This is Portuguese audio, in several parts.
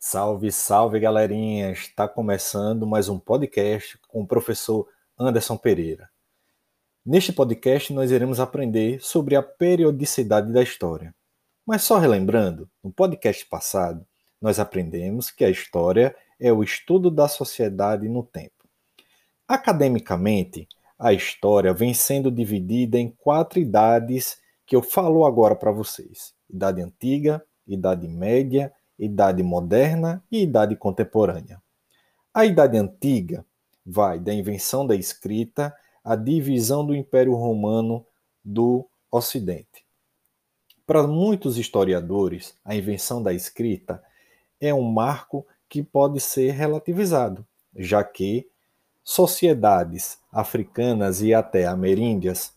Salve, salve, galerinha! Está começando mais um podcast com o professor Anderson Pereira. Neste podcast, nós iremos aprender sobre a periodicidade da história. Mas só relembrando, no podcast passado, nós aprendemos que a história é o estudo da sociedade no tempo. Academicamente, a história vem sendo dividida em quatro idades que eu falo agora para vocês: Idade Antiga, Idade Média, Idade Moderna e Idade Contemporânea. A Idade Antiga vai da invenção da escrita à divisão do Império Romano do Ocidente. Para muitos historiadores, a invenção da escrita é um marco que pode ser relativizado, já que sociedades africanas e até ameríndias,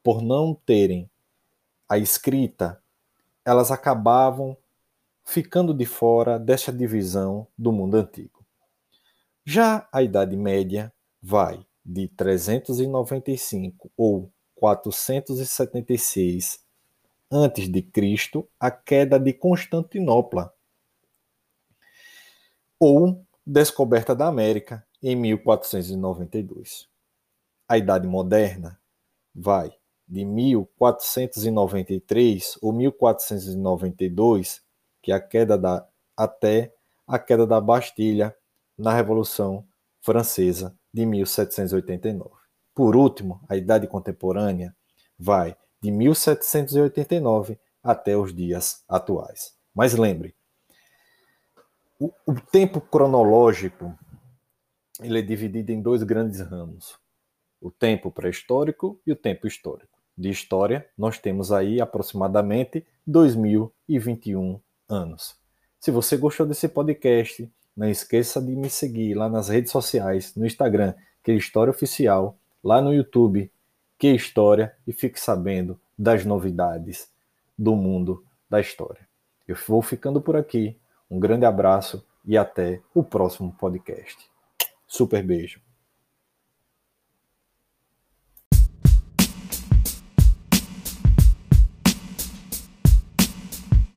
por não terem a escrita, elas acabavam ficando de fora desta divisão do mundo antigo. Já a Idade Média vai de 395 ou 476 antes de Cristo à queda de Constantinopla ou descoberta da América em 1492. A Idade Moderna vai de 1493 ou 1492 que é a queda da até a queda da Bastilha na Revolução Francesa de 1789. Por último, a Idade Contemporânea vai de 1789 até os dias atuais. Mas lembre, o, o tempo cronológico ele é dividido em dois grandes ramos: o tempo pré-histórico e o tempo histórico. De história, nós temos aí aproximadamente 2021 anos. Se você gostou desse podcast, não esqueça de me seguir lá nas redes sociais, no Instagram, que é História Oficial, lá no YouTube, que História, e fique sabendo das novidades do mundo da história. Eu vou ficando por aqui. Um grande abraço e até o próximo podcast. Super beijo.